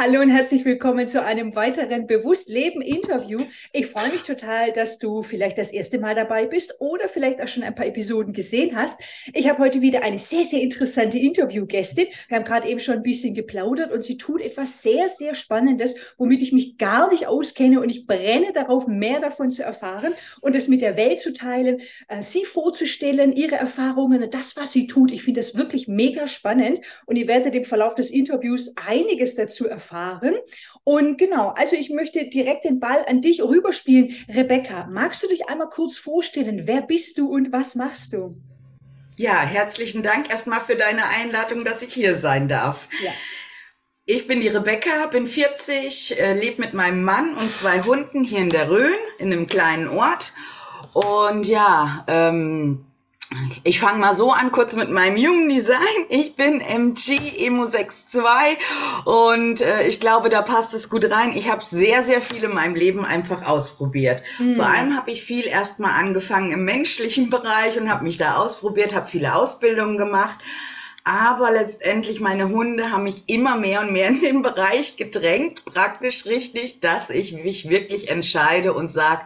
Hallo und herzlich willkommen zu einem weiteren Bewusstleben-Interview. Ich freue mich total, dass du vielleicht das erste Mal dabei bist oder vielleicht auch schon ein paar Episoden gesehen hast. Ich habe heute wieder eine sehr, sehr interessante Interviewgästin. Wir haben gerade eben schon ein bisschen geplaudert und sie tut etwas sehr, sehr Spannendes, womit ich mich gar nicht auskenne und ich brenne darauf, mehr davon zu erfahren und es mit der Welt zu teilen, äh, sie vorzustellen, ihre Erfahrungen das, was sie tut. Ich finde das wirklich mega spannend und ihr werdet im Verlauf des Interviews einiges dazu erfahren erfahren. Und genau, also ich möchte direkt den Ball an dich rüberspielen. Rebecca, magst du dich einmal kurz vorstellen? Wer bist du und was machst du? Ja, herzlichen Dank erstmal für deine Einladung, dass ich hier sein darf. Ja. Ich bin die Rebecca, bin 40, äh, lebe mit meinem Mann und zwei Hunden hier in der Rhön, in einem kleinen Ort. Und ja, ähm, ich fange mal so an, kurz mit meinem jungen Design. Ich bin MG Emo 6.2 und äh, ich glaube, da passt es gut rein. Ich habe sehr, sehr viel in meinem Leben einfach ausprobiert. Mhm. Vor allem habe ich viel erstmal angefangen im menschlichen Bereich und habe mich da ausprobiert, habe viele Ausbildungen gemacht. Aber letztendlich meine Hunde haben mich immer mehr und mehr in den Bereich gedrängt, praktisch richtig, dass ich mich wirklich entscheide und sage,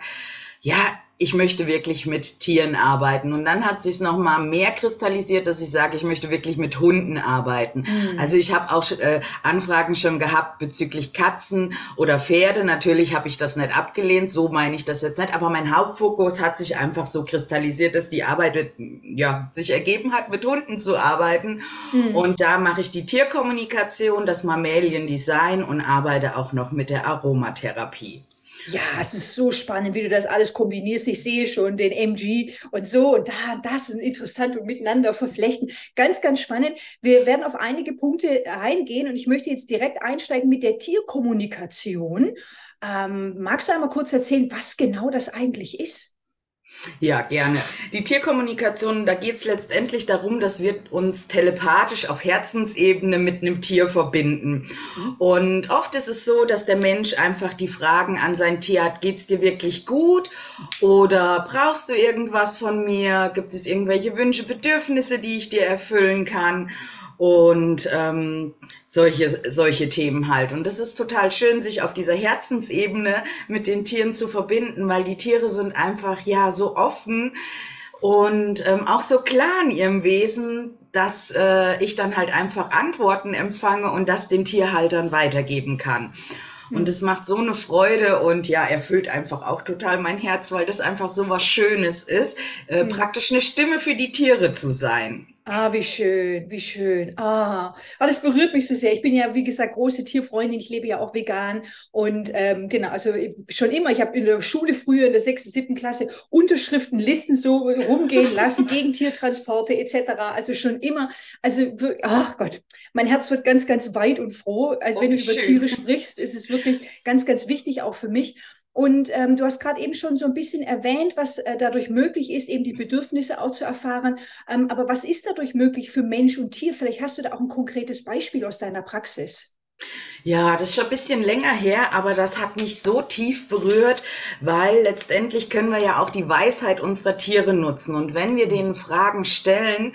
ja, ich möchte wirklich mit Tieren arbeiten. Und dann hat sich noch mal mehr kristallisiert, dass ich sage, ich möchte wirklich mit Hunden arbeiten. Mhm. Also ich habe auch äh, Anfragen schon gehabt bezüglich Katzen oder Pferde. Natürlich habe ich das nicht abgelehnt, so meine ich das jetzt nicht. Aber mein Hauptfokus hat sich einfach so kristallisiert, dass die Arbeit ja, sich ergeben hat, mit Hunden zu arbeiten. Mhm. Und da mache ich die Tierkommunikation, das Mammaliendesign und arbeite auch noch mit der Aromatherapie. Ja, es ist so spannend, wie du das alles kombinierst. Ich sehe schon den MG und so und da das ist interessant und miteinander verflechten. Ganz, ganz spannend. Wir werden auf einige Punkte eingehen und ich möchte jetzt direkt einsteigen mit der Tierkommunikation. Ähm, magst du einmal kurz erzählen, was genau das eigentlich ist? Ja, gerne. Die Tierkommunikation, da geht es letztendlich darum, dass wir uns telepathisch auf Herzensebene mit einem Tier verbinden. Und oft ist es so, dass der Mensch einfach die Fragen an sein Tier hat, geht's dir wirklich gut? Oder brauchst du irgendwas von mir? Gibt es irgendwelche Wünsche, Bedürfnisse, die ich dir erfüllen kann? und ähm, solche, solche Themen halt. Und das ist total schön, sich auf dieser Herzensebene mit den Tieren zu verbinden, weil die Tiere sind einfach ja so offen und ähm, auch so klar in ihrem Wesen, dass äh, ich dann halt einfach Antworten empfange und das den Tierhaltern weitergeben kann. Und es macht so eine Freude und ja, erfüllt einfach auch total mein Herz, weil das einfach so was Schönes ist, äh, mhm. praktisch eine Stimme für die Tiere zu sein. Ah, wie schön, wie schön. Ah, das berührt mich so sehr. Ich bin ja, wie gesagt, große Tierfreundin. Ich lebe ja auch vegan. Und ähm, genau, also schon immer, ich habe in der Schule früher, in der sechsten, siebten Klasse, Unterschriftenlisten so rumgehen lassen gegen Tiertransporte etc. Also schon immer, also, ach Gott, mein Herz wird ganz, ganz weit und froh. Also oh, wenn du schön. über Tiere sprichst, ist es wirklich ganz, ganz wichtig auch für mich. Und ähm, du hast gerade eben schon so ein bisschen erwähnt, was äh, dadurch möglich ist, eben die Bedürfnisse auch zu erfahren. Ähm, aber was ist dadurch möglich für Mensch und Tier? Vielleicht hast du da auch ein konkretes Beispiel aus deiner Praxis. Ja, das ist schon ein bisschen länger her, aber das hat mich so tief berührt, weil letztendlich können wir ja auch die Weisheit unserer Tiere nutzen. Und wenn wir denen Fragen stellen,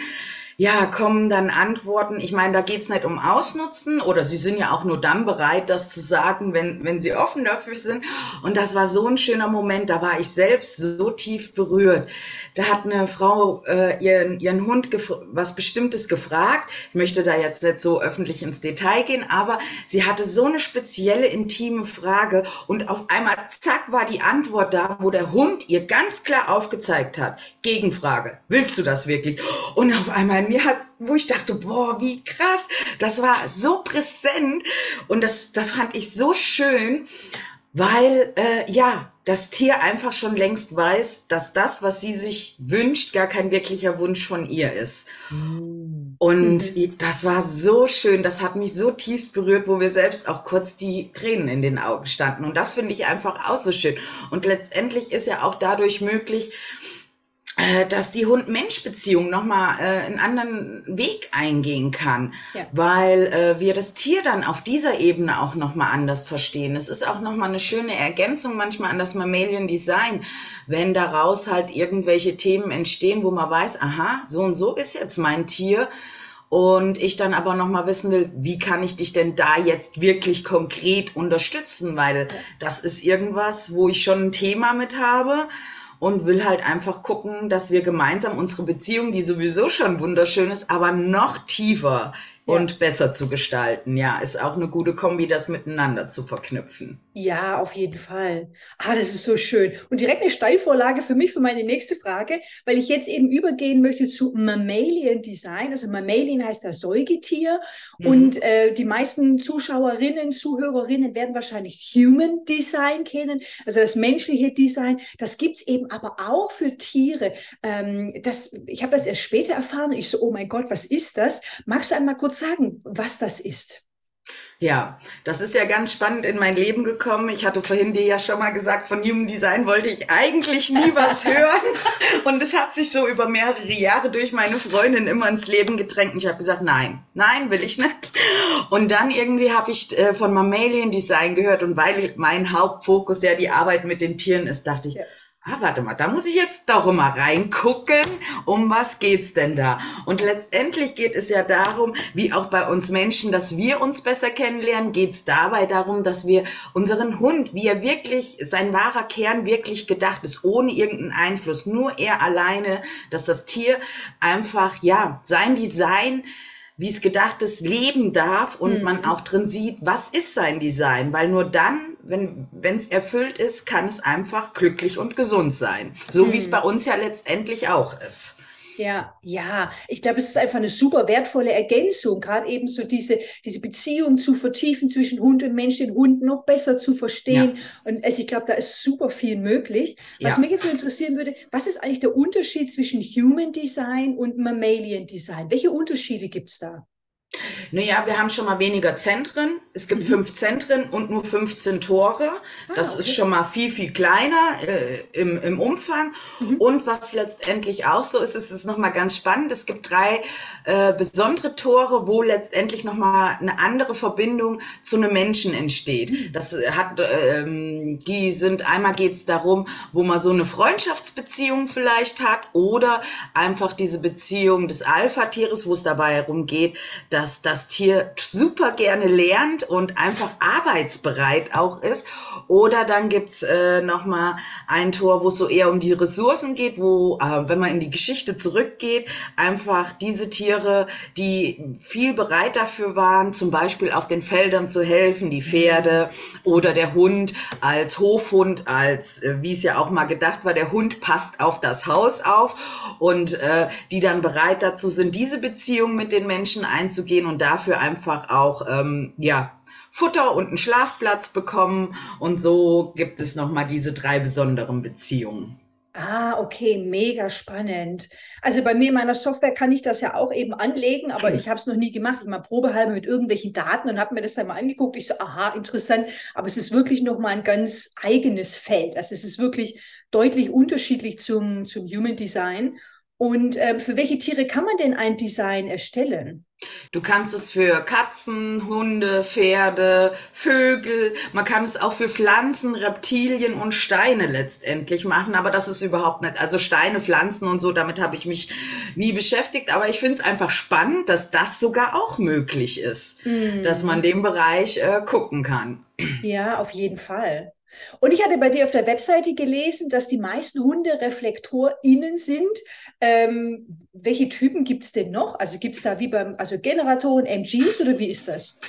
ja, kommen dann Antworten. Ich meine, da geht's nicht um Ausnutzen oder sie sind ja auch nur dann bereit, das zu sagen, wenn, wenn sie offen dafür sind. Und das war so ein schöner Moment, da war ich selbst so tief berührt. Da hat eine Frau äh, ihren, ihren Hund was Bestimmtes gefragt. Ich möchte da jetzt nicht so öffentlich ins Detail gehen, aber sie hatte so eine spezielle, intime Frage und auf einmal, zack, war die Antwort da, wo der Hund ihr ganz klar aufgezeigt hat. Gegenfrage, willst du das wirklich? Und auf einmal mir hat, wo ich dachte, boah, wie krass, das war so präsent und das, das fand ich so schön, weil äh, ja, das Tier einfach schon längst weiß, dass das, was sie sich wünscht, gar kein wirklicher Wunsch von ihr ist. Mm. Und mhm. das war so schön, das hat mich so tief berührt, wo wir selbst auch kurz die Tränen in den Augen standen. Und das finde ich einfach auch so schön. Und letztendlich ist ja auch dadurch möglich, dass die Hund-Mensch-Beziehung nochmal äh, einen anderen Weg eingehen kann, ja. weil äh, wir das Tier dann auf dieser Ebene auch nochmal anders verstehen. Es ist auch nochmal eine schöne Ergänzung manchmal an das Mammalian Design, wenn daraus halt irgendwelche Themen entstehen, wo man weiß, aha, so und so ist jetzt mein Tier Und ich dann aber nochmal wissen will, wie kann ich dich denn da jetzt wirklich konkret unterstützen? Weil das ist irgendwas, wo ich schon ein Thema mit habe und will halt einfach gucken, dass wir gemeinsam unsere Beziehung, die sowieso schon wunderschön ist, aber noch tiefer und ja. besser zu gestalten. Ja, ist auch eine gute Kombi, das miteinander zu verknüpfen. Ja, auf jeden Fall. Ah, das ist so schön. Und direkt eine Steilvorlage für mich, für meine nächste Frage, weil ich jetzt eben übergehen möchte zu Mammalian Design. Also Mammalian heißt ja Säugetier. Mhm. Und äh, die meisten Zuschauerinnen, Zuhörerinnen werden wahrscheinlich Human Design kennen, also das menschliche Design. Das gibt es eben aber auch für Tiere. Ähm, das, ich habe das erst später erfahren. Ich so, oh mein Gott, was ist das? Magst du einmal kurz sagen, was das ist? Ja, das ist ja ganz spannend in mein Leben gekommen. Ich hatte vorhin dir ja schon mal gesagt, von Human Design wollte ich eigentlich nie was hören. Und es hat sich so über mehrere Jahre durch meine Freundin immer ins Leben gedrängt. Und ich habe gesagt, nein, nein, will ich nicht. Und dann irgendwie habe ich äh, von Mammalian Design gehört. Und weil mein Hauptfokus ja die Arbeit mit den Tieren ist, dachte ich, ja ah, warte mal, da muss ich jetzt doch immer reingucken, um was geht's denn da? Und letztendlich geht es ja darum, wie auch bei uns Menschen, dass wir uns besser kennenlernen, geht's dabei darum, dass wir unseren Hund, wie er wirklich, sein wahrer Kern wirklich gedacht ist, ohne irgendeinen Einfluss, nur er alleine, dass das Tier einfach, ja, sein Design wie es gedacht ist, leben darf und mhm. man auch drin sieht, was ist sein Design, weil nur dann, wenn es erfüllt ist, kann es einfach glücklich und gesund sein. So mhm. wie es mhm. bei uns ja letztendlich auch ist. Ja, ja, ich glaube, es ist einfach eine super wertvolle Ergänzung, gerade eben so diese, diese Beziehung zu vertiefen zwischen Hund und Mensch, den Hund noch besser zu verstehen. Ja. Und also ich glaube, da ist super viel möglich. Was ja. mich jetzt so interessieren würde, was ist eigentlich der Unterschied zwischen Human Design und Mammalian Design? Welche Unterschiede gibt es da? Naja, wir haben schon mal weniger Zentren. Es gibt mhm. fünf Zentren und nur 15 Tore. Ah, das okay. ist schon mal viel, viel kleiner äh, im, im Umfang. Mhm. Und was letztendlich auch so ist, ist es nochmal ganz spannend. Es gibt drei äh, besondere Tore, wo letztendlich nochmal eine andere Verbindung zu einem Menschen entsteht. Mhm. Das hat, ähm, die sind, einmal geht es darum, wo man so eine Freundschaftsbeziehung vielleicht hat oder einfach diese Beziehung des Alpha-Tieres, wo es dabei herum geht, dass das Tier super gerne lernt und einfach arbeitsbereit auch ist. Oder dann gibt's äh, nochmal ein Tor, wo es so eher um die Ressourcen geht, wo, äh, wenn man in die Geschichte zurückgeht, einfach diese Tiere, die viel bereit dafür waren, zum Beispiel auf den Feldern zu helfen, die Pferde oder der Hund als Hofhund, als, äh, wie es ja auch mal gedacht war, der Hund passt auf das Haus auf und äh, die dann bereit dazu sind, diese Beziehung mit den Menschen einzugehen gehen und dafür einfach auch, ähm, ja, Futter und einen Schlafplatz bekommen. Und so gibt es nochmal diese drei besonderen Beziehungen. Ah, okay, mega spannend. Also bei mir in meiner Software kann ich das ja auch eben anlegen, aber ich habe es noch nie gemacht. Ich mal probehalber mit irgendwelchen Daten und habe mir das dann mal angeguckt. Ich so, aha, interessant. Aber es ist wirklich nochmal ein ganz eigenes Feld. Also es ist wirklich deutlich unterschiedlich zum, zum Human Design. Und äh, für welche Tiere kann man denn ein Design erstellen? Du kannst es für Katzen, Hunde, Pferde, Vögel, man kann es auch für Pflanzen, Reptilien und Steine letztendlich machen, aber das ist überhaupt nicht, also Steine, Pflanzen und so, damit habe ich mich nie beschäftigt, aber ich finde es einfach spannend, dass das sogar auch möglich ist, mhm. dass man den Bereich äh, gucken kann. Ja, auf jeden Fall. Und ich hatte bei dir auf der Webseite gelesen, dass die meisten Hunde ReflektorInnen sind. Ähm, welche Typen gibt es denn noch? Also gibt es da wie beim, also Generatoren, MGs oder wie ist das?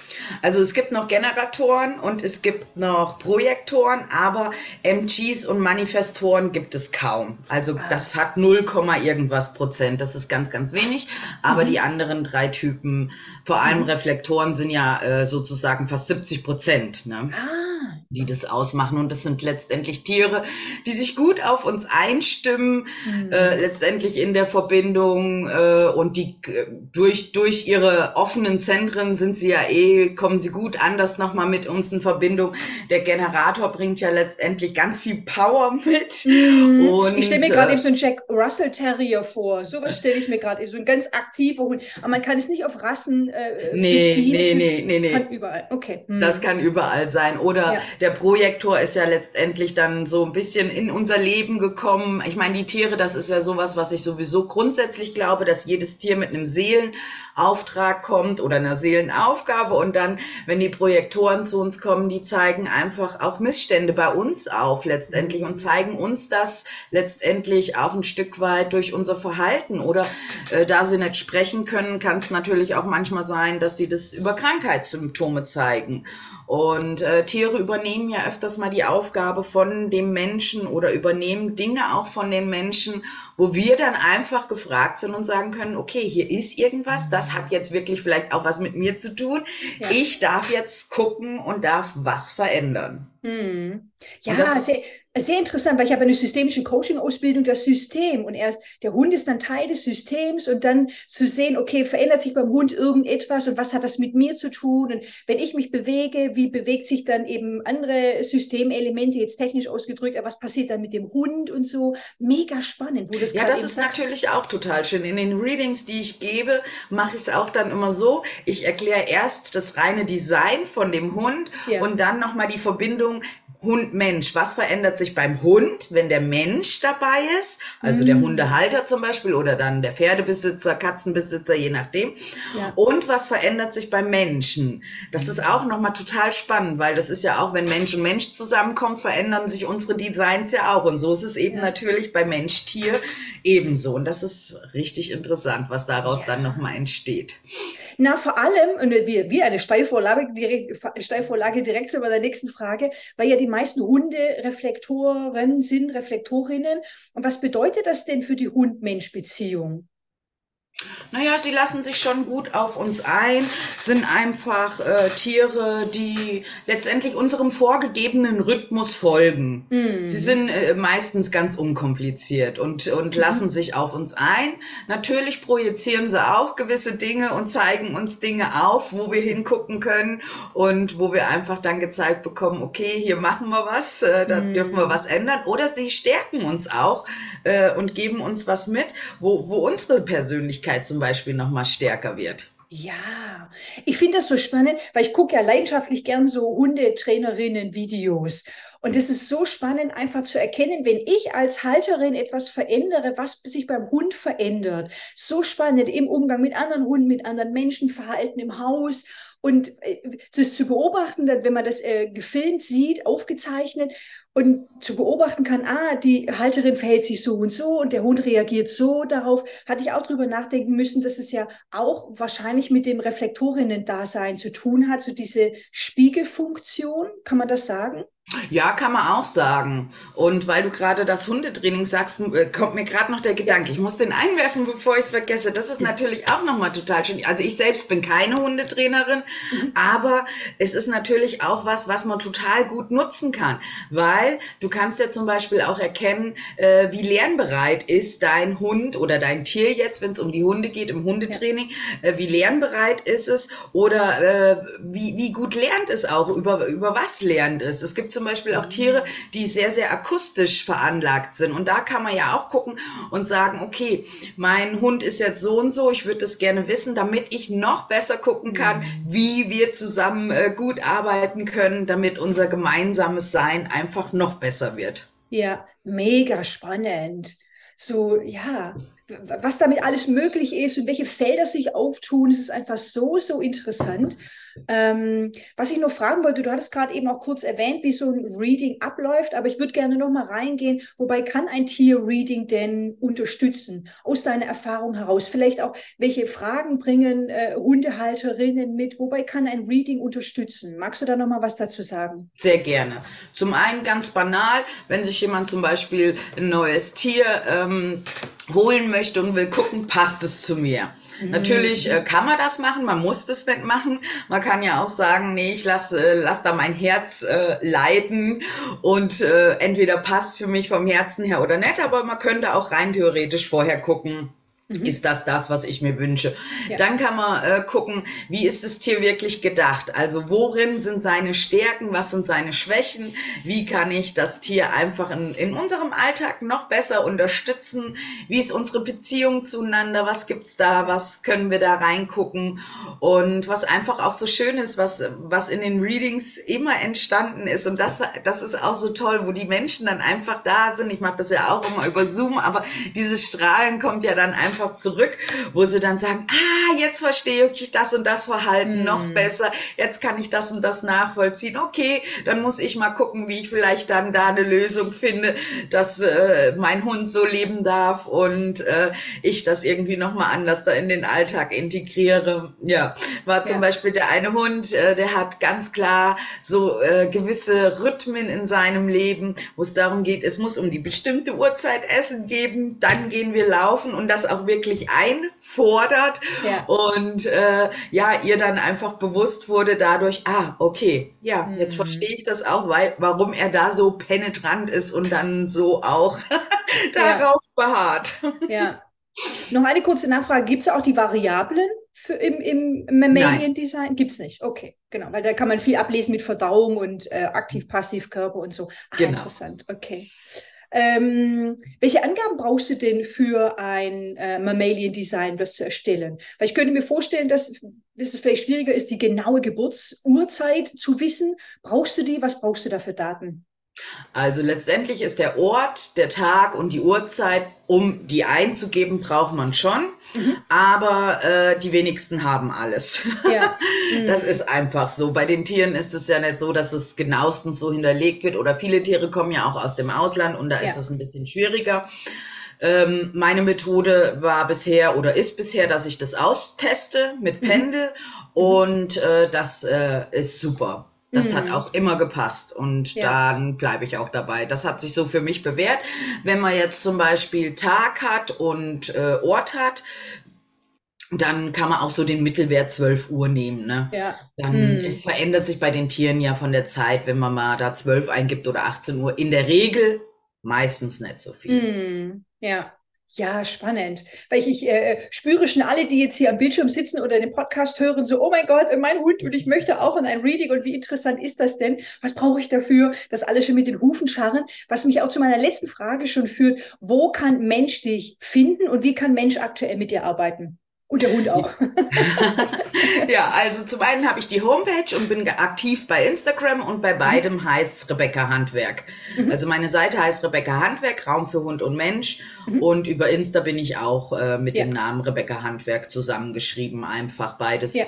Also es gibt noch Generatoren und es gibt noch Projektoren, aber MGs und Manifestoren gibt es kaum. Also ah. das hat 0, irgendwas Prozent. Das ist ganz, ganz wenig. Aber mhm. die anderen drei Typen, vor allem mhm. Reflektoren, sind ja äh, sozusagen fast 70 Prozent. Ne? Ah die das ausmachen. Und das sind letztendlich Tiere, die sich gut auf uns einstimmen, mhm. äh, letztendlich in der Verbindung äh, und die äh, durch, durch ihre offenen Zentren sind sie ja eh, kommen sie gut anders nochmal mit uns in Verbindung. Der Generator bringt ja letztendlich ganz viel Power mit. Mhm. Und, ich stelle mir gerade äh, eben so einen Jack Russell Terrier vor. Sowas stelle ich mir gerade, so ein ganz aktiver Hund. Aber man kann es nicht auf Rassen äh, nee, beziehen. Nee, nee, nee, nee. Kann überall. Okay. Mhm. Das kann überall sein. Oder ja der Projektor ist ja letztendlich dann so ein bisschen in unser Leben gekommen. Ich meine, die Tiere, das ist ja sowas, was ich sowieso grundsätzlich glaube, dass jedes Tier mit einem Seelen Seelenauftrag kommt oder einer Seelenaufgabe und dann, wenn die Projektoren zu uns kommen, die zeigen einfach auch Missstände bei uns auf letztendlich und zeigen uns das letztendlich auch ein Stück weit durch unser Verhalten. Oder äh, da sie nicht sprechen können, kann es natürlich auch manchmal sein, dass sie das über Krankheitssymptome zeigen. Und äh, Tiere übernehmen ja öfters mal die Aufgabe von dem Menschen oder übernehmen Dinge auch von den Menschen, wo wir dann einfach gefragt sind und sagen können, okay, hier ist irgendwas, das hat jetzt wirklich vielleicht auch was mit mir zu tun. Ja. Ich darf jetzt gucken und darf was verändern. Hm. Ja, sehr, sehr interessant, weil ich habe eine systemische Coaching-Ausbildung, das System. Und erst der Hund ist dann Teil des Systems und dann zu sehen, okay, verändert sich beim Hund irgendetwas und was hat das mit mir zu tun? Und wenn ich mich bewege, wie bewegt sich dann eben andere Systemelemente, jetzt technisch ausgedrückt, aber was passiert dann mit dem Hund und so? Mega spannend. Wo das ja, das ist sagst. natürlich auch total schön. In den Readings, die ich gebe, mache ich es auch dann immer so. Ich erkläre erst das reine Design von dem Hund ja. und dann nochmal die Verbindung Hund, Mensch. Was verändert sich beim Hund, wenn der Mensch dabei ist? Also mhm. der Hundehalter zum Beispiel oder dann der Pferdebesitzer, Katzenbesitzer, je nachdem. Ja. Und was verändert sich beim Menschen? Das ist auch nochmal total spannend, weil das ist ja auch, wenn Mensch und Mensch zusammenkommen, verändern sich unsere Designs ja auch. Und so ist es eben ja. natürlich bei Mensch-Tier ebenso. Und das ist richtig interessant, was daraus ja. dann nochmal entsteht. Na, vor allem, und wie, wie eine Steilvorlage direkt, Steilvorlage direkt zu der nächsten Frage, weil ja die meisten Hunde Reflektoren sind, Reflektorinnen. Und was bedeutet das denn für die Hund-Mensch-Beziehung? Naja, sie lassen sich schon gut auf uns ein, sind einfach äh, Tiere, die letztendlich unserem vorgegebenen Rhythmus folgen. Mm. Sie sind äh, meistens ganz unkompliziert und, und mm. lassen sich auf uns ein. Natürlich projizieren sie auch gewisse Dinge und zeigen uns Dinge auf, wo wir hingucken können und wo wir einfach dann gezeigt bekommen, okay, hier machen wir was, äh, da mm. dürfen wir was ändern. Oder sie stärken uns auch äh, und geben uns was mit, wo, wo unsere Persönlichkeit Persönlichkeit zum Beispiel noch mal stärker wird. Ja, ich finde das so spannend, weil ich gucke ja leidenschaftlich gern so Hundetrainerinnen-Videos. Und es ist so spannend, einfach zu erkennen, wenn ich als Halterin etwas verändere, was sich beim Hund verändert. So spannend im Umgang mit anderen Hunden, mit anderen Menschen, Verhalten im Haus. Und äh, das zu beobachten, wenn man das äh, gefilmt sieht, aufgezeichnet und zu beobachten kann, ah, die Halterin verhält sich so und so und der Hund reagiert so darauf, hatte ich auch drüber nachdenken müssen, dass es ja auch wahrscheinlich mit dem Reflektorinnen-Dasein zu tun hat, so diese Spiegelfunktion, kann man das sagen? Ja, kann man auch sagen. Und weil du gerade das Hundetraining sagst, äh, kommt mir gerade noch der Gedanke, ich muss den einwerfen, bevor ich es vergesse. Das ist natürlich auch nochmal total schön. Also ich selbst bin keine Hundetrainerin, mhm. aber es ist natürlich auch was, was man total gut nutzen kann. Weil du kannst ja zum Beispiel auch erkennen, äh, wie lernbereit ist dein Hund oder dein Tier jetzt, wenn es um die Hunde geht, im Hundetraining, ja. äh, wie lernbereit ist es oder äh, wie, wie gut lernt es auch, über, über was lernt es. Es gibt zum Beispiel auch Tiere, die sehr, sehr akustisch veranlagt sind. Und da kann man ja auch gucken und sagen, okay, mein Hund ist jetzt so und so, ich würde das gerne wissen, damit ich noch besser gucken kann, wie wir zusammen äh, gut arbeiten können, damit unser gemeinsames Sein einfach noch besser wird. Ja, mega spannend. So, ja, was damit alles möglich ist und welche Felder sich auftun, es ist einfach so, so interessant. Ähm, was ich noch fragen wollte, du hattest gerade eben auch kurz erwähnt, wie so ein Reading abläuft, aber ich würde gerne noch mal reingehen. Wobei kann ein Tier-Reading denn unterstützen, aus deiner Erfahrung heraus? Vielleicht auch, welche Fragen bringen äh, Hundehalterinnen mit? Wobei kann ein Reading unterstützen? Magst du da noch mal was dazu sagen? Sehr gerne. Zum einen ganz banal, wenn sich jemand zum Beispiel ein neues Tier ähm, holen möchte und will gucken, passt es zu mir. Mhm. Natürlich äh, kann man das machen, man muss das nicht machen. Man kann ja auch sagen, nee, ich lasse äh, lass da mein Herz äh, leiden und äh, entweder passt für mich vom Herzen her oder nicht, aber man könnte auch rein theoretisch vorher gucken, Mhm. Ist das das, was ich mir wünsche? Ja. Dann kann man äh, gucken, wie ist das Tier wirklich gedacht? Also worin sind seine Stärken? Was sind seine Schwächen? Wie kann ich das Tier einfach in, in unserem Alltag noch besser unterstützen? Wie ist unsere Beziehung zueinander? Was gibt's da? Was können wir da reingucken? Und was einfach auch so schön ist, was, was in den Readings immer entstanden ist. Und das, das ist auch so toll, wo die Menschen dann einfach da sind. Ich mache das ja auch immer über Zoom, aber dieses Strahlen kommt ja dann einfach zurück, wo sie dann sagen, ah, jetzt verstehe ich das und das Verhalten mm. noch besser, jetzt kann ich das und das nachvollziehen. Okay, dann muss ich mal gucken, wie ich vielleicht dann da eine Lösung finde, dass äh, mein Hund so leben darf und äh, ich das irgendwie nochmal anders da in den Alltag integriere. Ja, war zum ja. Beispiel der eine Hund, äh, der hat ganz klar so äh, gewisse Rhythmen in seinem Leben, wo es darum geht, es muss um die bestimmte Uhrzeit Essen geben, dann gehen wir laufen und das auch wirklich einfordert ja. und äh, ja, ihr dann einfach bewusst wurde dadurch, ah, okay, ja, mhm. jetzt verstehe ich das auch, weil, warum er da so penetrant ist und dann so auch darauf ja. beharrt. Ja. Noch eine kurze Nachfrage. Gibt es auch die Variablen für im, im Mammalian-Design? Gibt es nicht. Okay, genau. Weil da kann man viel ablesen mit Verdauung und äh, aktiv-passiv-Körper und so. Ah, genau. interessant. Okay. Ähm, welche Angaben brauchst du denn für ein äh, Mammalian-Design, das zu erstellen? Weil ich könnte mir vorstellen, dass, dass es vielleicht schwieriger ist, die genaue Geburtsurzeit zu wissen. Brauchst du die? Was brauchst du da für Daten? Also letztendlich ist der Ort, der Tag und die Uhrzeit, um die einzugeben, braucht man schon. Mhm. Aber äh, die wenigsten haben alles. Ja. Mhm. Das ist einfach so. Bei den Tieren ist es ja nicht so, dass es genauestens so hinterlegt wird. Oder viele Tiere kommen ja auch aus dem Ausland und da ja. ist es ein bisschen schwieriger. Ähm, meine Methode war bisher oder ist bisher, dass ich das austeste mit mhm. Pendel mhm. und äh, das äh, ist super. Das mhm. hat auch immer gepasst und ja. dann bleibe ich auch dabei. Das hat sich so für mich bewährt. Wenn man jetzt zum Beispiel Tag hat und äh, Ort hat, dann kann man auch so den Mittelwert 12 Uhr nehmen. Ne? Ja. Dann hm. es verändert sich bei den Tieren ja von der Zeit, wenn man mal da 12 eingibt oder 18 Uhr. In der Regel meistens nicht so viel. Hm. Ja. Ja, spannend. Weil ich, ich äh, spüre schon alle, die jetzt hier am Bildschirm sitzen oder den Podcast hören, so, oh mein Gott, mein Hund und ich möchte auch in ein Reading und wie interessant ist das denn? Was brauche ich dafür? Das alles schon mit den Hufen scharren. Was mich auch zu meiner letzten Frage schon führt, wo kann Mensch dich finden und wie kann Mensch aktuell mit dir arbeiten? Und der Hund auch. ja, also zum einen habe ich die Homepage und bin aktiv bei Instagram und bei beidem mhm. heißt es Rebecca Handwerk. Mhm. Also meine Seite heißt Rebecca Handwerk, Raum für Hund und Mensch. Mhm. Und über Insta bin ich auch äh, mit ja. dem Namen Rebecca Handwerk zusammengeschrieben. Einfach beides ja.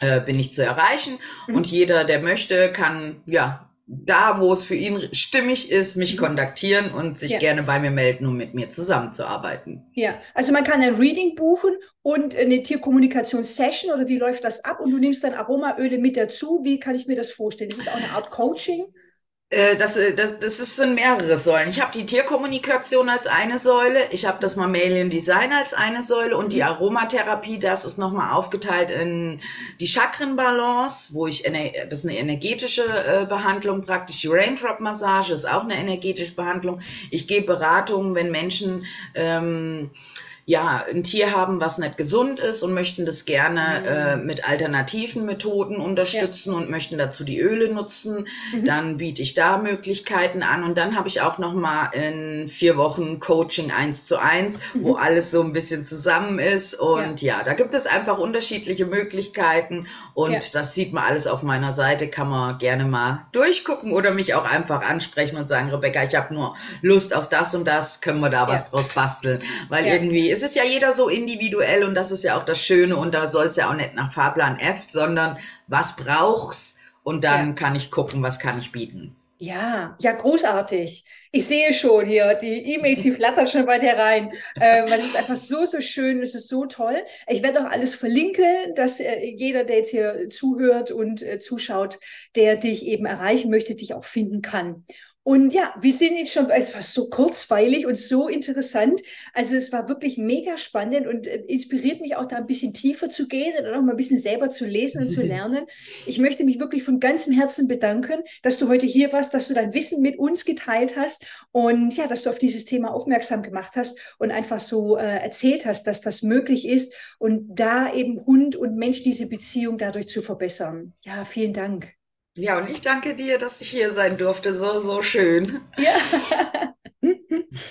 äh, bin ich zu erreichen. Mhm. Und jeder, der möchte, kann ja da, wo es für ihn stimmig ist, mich mhm. kontaktieren und sich ja. gerne bei mir melden, um mit mir zusammenzuarbeiten. Ja, also man kann ein Reading buchen und eine Tierkommunikationssession oder wie läuft das ab? Und du nimmst dann Aromaöle mit dazu. Wie kann ich mir das vorstellen? Ist das auch eine Art Coaching? Äh, das, äh, das, das sind mehrere Säulen. Ich habe die Tierkommunikation als eine Säule, ich habe das Mammalian Design als eine Säule und die mhm. Aromatherapie, das ist nochmal aufgeteilt in die Chakrenbalance, wo ich, das ist eine energetische äh, Behandlung praktisch, die Raindrop-Massage ist auch eine energetische Behandlung. Ich gebe Beratungen, wenn Menschen... Ähm, ja, ein Tier haben, was nicht gesund ist und möchten das gerne mhm. äh, mit alternativen Methoden unterstützen ja. und möchten dazu die Öle nutzen, mhm. dann biete ich da Möglichkeiten an und dann habe ich auch noch mal in vier Wochen Coaching eins zu eins, mhm. wo alles so ein bisschen zusammen ist und ja. ja, da gibt es einfach unterschiedliche Möglichkeiten und ja. das sieht man alles auf meiner Seite, kann man gerne mal durchgucken oder mich auch einfach ansprechen und sagen, Rebecca, ich habe nur Lust auf das und das, können wir da was draus basteln, weil irgendwie ist es ist ja jeder so individuell und das ist ja auch das Schöne und da soll es ja auch nicht nach Fahrplan F, sondern was brauchst und dann ja. kann ich gucken, was kann ich bieten. Ja, ja, großartig. Ich sehe schon hier, die E-Mails, die flattern schon bei dir rein. Äh, weil es ist einfach so, so schön, es ist so toll. Ich werde auch alles verlinken, dass äh, jeder, der jetzt hier zuhört und äh, zuschaut, der dich eben erreichen möchte, dich auch finden kann. Und ja, wir sind jetzt schon, es war so kurzweilig und so interessant. Also es war wirklich mega spannend und äh, inspiriert mich auch da ein bisschen tiefer zu gehen und auch mal ein bisschen selber zu lesen und zu lernen. Ich möchte mich wirklich von ganzem Herzen bedanken, dass du heute hier warst, dass du dein Wissen mit uns geteilt hast und ja, dass du auf dieses Thema aufmerksam gemacht hast und einfach so äh, erzählt hast, dass das möglich ist und da eben Hund und Mensch diese Beziehung dadurch zu verbessern. Ja, vielen Dank. Ja, und ich danke dir, dass ich hier sein durfte. So, so schön. Ja.